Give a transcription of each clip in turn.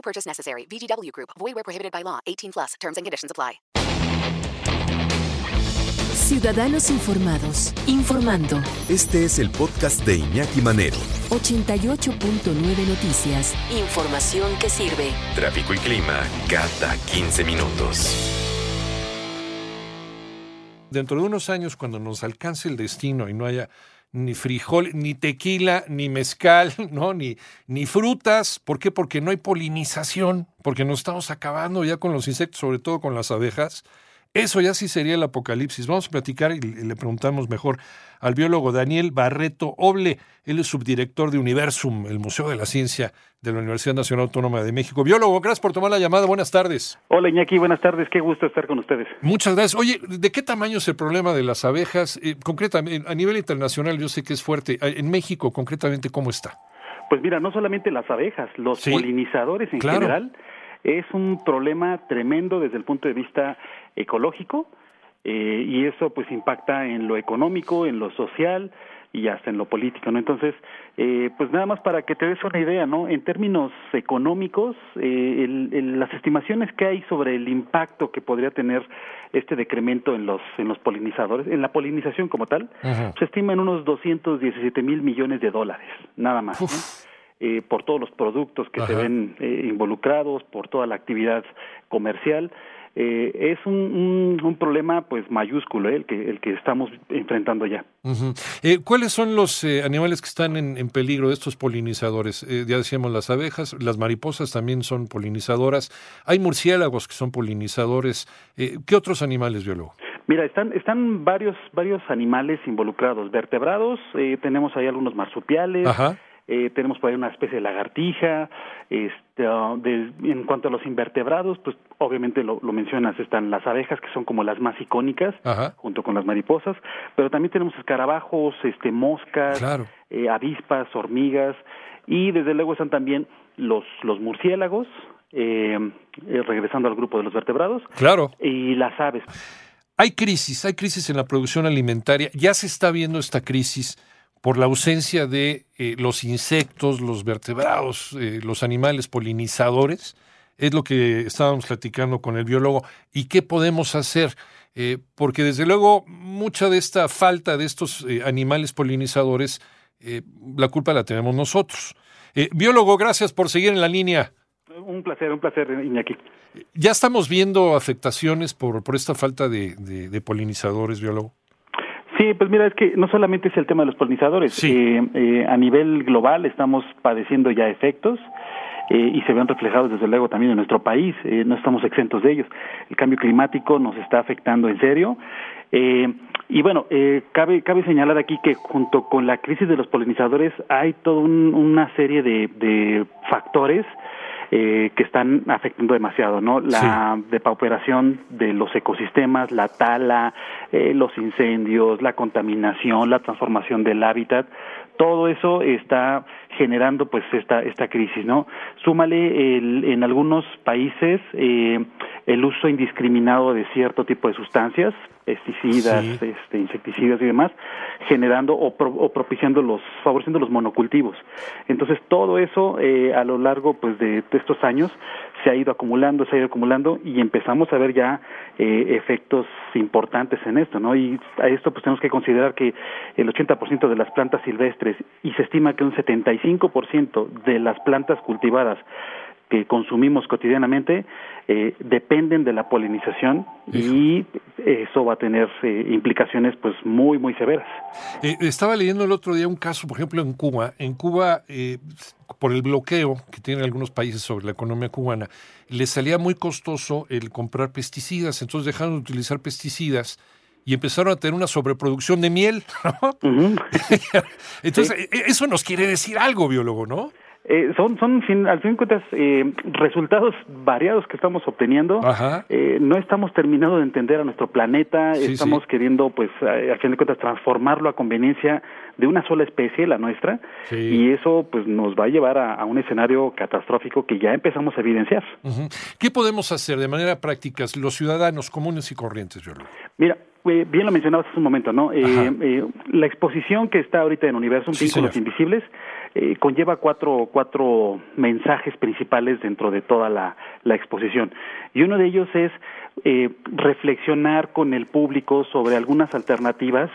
No purchase necessary. VGW Group. Void where prohibited by law. 18 plus. Terms and conditions apply. Ciudadanos informados, informando. Este es el podcast de Iñaki Manero. 88.9 Noticias. Información que sirve. Tráfico y clima cada 15 minutos. Dentro de unos años, cuando nos alcance el destino y no haya ni frijol, ni tequila, ni mezcal, ¿no? Ni, ni frutas. ¿Por qué? Porque no hay polinización, porque nos estamos acabando ya con los insectos, sobre todo con las abejas. Eso ya sí sería el apocalipsis. Vamos a platicar y le preguntamos mejor al biólogo Daniel Barreto Oble. Él es subdirector de Universum, el Museo de la Ciencia de la Universidad Nacional Autónoma de México. Biólogo, gracias por tomar la llamada. Buenas tardes. Hola Iñaki, buenas tardes. Qué gusto estar con ustedes. Muchas gracias. Oye, ¿de qué tamaño es el problema de las abejas? Eh, concretamente, a nivel internacional yo sé que es fuerte. En México, concretamente, ¿cómo está? Pues mira, no solamente las abejas, los polinizadores en general es un problema tremendo desde el punto de vista ecológico eh, y eso pues impacta en lo económico, en lo social y hasta en lo político, ¿no? Entonces, eh, pues nada más para que te des una idea, ¿no? En términos económicos, eh, las estimaciones que hay sobre el impacto que podría tener este decremento en los en los polinizadores, en la polinización como tal, se estima en unos 217 mil millones de dólares, nada más. ¿no? Eh, por todos los productos que se ven eh, involucrados, por toda la actividad comercial. Eh, es un, un, problema pues mayúsculo el que el que estamos enfrentando ya. ¿Cuáles son los animales que están en, en, peligro de estos polinizadores? ya decíamos las abejas, las mariposas también son polinizadoras. Hay murciélagos que son polinizadores. ¿Qué otros animales, biólogo? Mira, están, están varios, varios animales involucrados, vertebrados, tenemos ahí algunos marsupiales, Ajá. Eh, tenemos por ahí una especie de lagartija, este, uh, en cuanto a los invertebrados, pues obviamente lo, mencionas, están las abejas que son como las más icónicas, junto con las mariposas, pero también tenemos escarabajos, este, moscas, eh, avispas, hormigas, y desde luego están también los, los murciélagos, eh, regresando al grupo de los vertebrados, claro. y las aves. Hay crisis, hay crisis en la producción alimentaria, ya se está viendo esta crisis por la ausencia de eh, los insectos, los vertebrados, eh, los animales polinizadores. Es lo que estábamos platicando con el biólogo. ¿Y qué podemos hacer? Eh, porque desde luego mucha de esta falta de estos animales polinizadores, la culpa la tenemos nosotros. biólogo, gracias por seguir en la línea. Un placer, un placer, Iñaki. ¿Ya estamos viendo afectaciones por, por esta falta de polinizadores, biólogo? Sí, pues mira, es que no solamente es el tema de los polinizadores, eh, eh, a nivel global estamos padeciendo ya efectos eh, y se ven reflejados desde luego también en nuestro país, no estamos exentos de ellos. El cambio climático nos está afectando en serio. y bueno, cabe, cabe señalar aquí que junto con la crisis de los polinizadores hay toda una serie de, de factores eh, que están afectando demasiado, ¿no? La depauperación de los ecosistemas, la tala, eh, los incendios, la contaminación, la transformación del hábitat, todo eso está generando pues esta esta crisis no súmale el, en algunos países eh, el uso indiscriminado de cierto tipo de sustancias pesticidas este, insecticidas y demás generando o, propiciando los favoreciendo los monocultivos. Entonces todo eso eh, a lo largo pues de, estos años se ha ido acumulando se ha ido acumulando y empezamos a ver ya eh, efectos importantes en esto no y a esto pues tenemos que considerar que el 80% de las plantas silvestres y se estima que un 75% de las plantas cultivadas que consumimos cotidianamente eh, dependen de la polinización y eso va a tener eh, implicaciones pues muy muy severas. Eh, estaba leyendo el otro día un caso, por ejemplo, en Cuba. En Cuba, por el bloqueo que tienen algunos países sobre la economía cubana, les salía muy costoso el comprar pesticidas, entonces dejaron de utilizar pesticidas y empezaron a tener una sobreproducción de miel. Entonces, e, e, eso nos quiere decir algo, biólogo, ¿no? Eh, son, son fin, al fin de cuentas, eh, resultados variados que estamos obteniendo. Eh, no estamos terminando de entender a nuestro planeta, estamos queriendo, pues, al fin de cuentas, transformarlo a conveniencia de una sola especie, la nuestra, y eso, pues, nos va a llevar a, un escenario catastrófico que ya empezamos a evidenciar. ¿Qué podemos hacer de manera práctica los ciudadanos comunes y corrientes, Jorge? Mira, bien lo mencionabas hace un momento, ¿no? la exposición que está ahorita en Universo, Vínculos Invisibles, eh, conlleva cuatro, cuatro mensajes principales dentro de toda la, la exposición. Y uno de ellos es eh, reflexionar con el público sobre algunas alternativas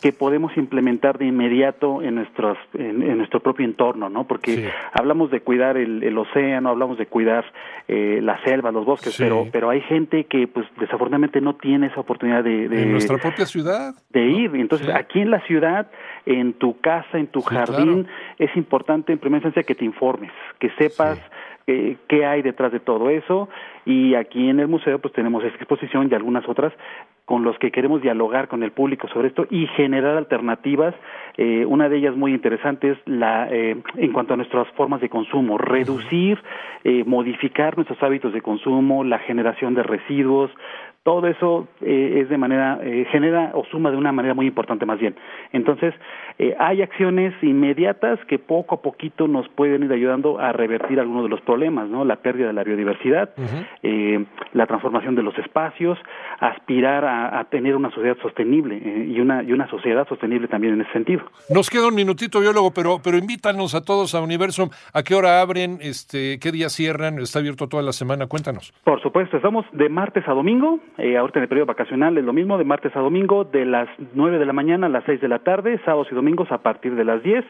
que podemos implementar de inmediato en, nuestros, en, nuestro propio entorno, ¿no? Porque hablamos de cuidar el, océano, hablamos de cuidar eh, la selva, los bosques, pero, pero hay gente que, pues, desafortunadamente no tiene esa oportunidad de... en nuestra propia ciudad. De ir. Entonces, aquí en la ciudad, en tu casa, en tu jardín, es importante en primera instancia que te informes, que sepas eh, qué hay detrás de todo eso y aquí en el museo pues tenemos esta exposición y algunas otras con los que queremos dialogar con el público sobre esto y generar alternativas. Eh, una de ellas muy interesante es la eh, en cuanto a nuestras formas de consumo, reducir, eh, modificar nuestros hábitos de consumo, la generación de residuos, todo eso eh, es de manera, eh, genera o suma de una manera muy importante más bien. Entonces, eh, hay acciones inmediatas que poco a poquito nos pueden ir ayudando a revertir algunos de los problemas, ¿no? La pérdida de la biodiversidad, la transformación de los espacios, aspirar a, tener una sociedad sostenible y, una, y una sociedad sostenible también en ese sentido. Nos queda un minutito, biólogo, pero, pero invítanos a todos a Universum. ¿A qué hora abren? Este, ¿Qué día cierran? ¿Está abierto toda la semana? Cuéntanos. Por supuesto, estamos de martes a domingo eh, ahorita en el periodo vacacional es lo mismo, de martes a domingo, de las 9 de la mañana a las 6 de la tarde, sábados y domingos a partir de las 10.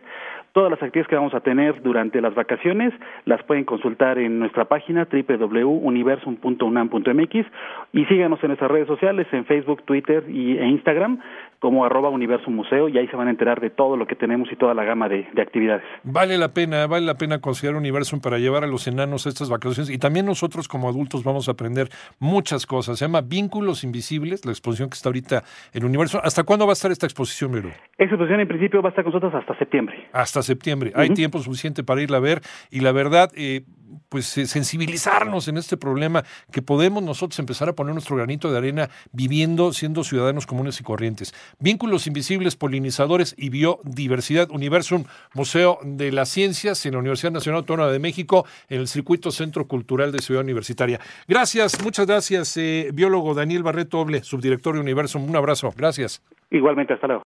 Todas las actividades que vamos a tener durante las vacaciones las pueden consultar en nuestra página www.universum.unam.mx y síganos en nuestras redes sociales, en Facebook, Twitter y, e Instagram como arroba universo museo y ahí se van a enterar de todo lo que tenemos y toda la gama de, actividades. Vale la pena, vale la pena considerar Universum para llevar a los enanos estas vacaciones y también nosotros como adultos vamos a aprender muchas cosas. Se llama Vínculos Invisibles, la exposición que está ahorita en Universo. ¿Hasta cuándo va a estar esta exposición, Mero? Esta exposición en principio va a estar con nosotros hasta septiembre. Hasta septiembre. Hay tiempo suficiente para irla a ver y la verdad... Eh, pues eh, sensibilizarnos en este problema, que podemos nosotros empezar a poner nuestro granito de arena viviendo, siendo ciudadanos comunes y corrientes. Vínculos invisibles, polinizadores y biodiversidad. Universum, Museo de las Ciencias en la Universidad Nacional Autónoma de México, en el Circuito Centro Cultural de Ciudad Universitaria. Gracias, muchas gracias, eh, biólogo Daniel Barreto Oble, subdirector de Universum. Un abrazo, gracias. Igualmente, hasta luego.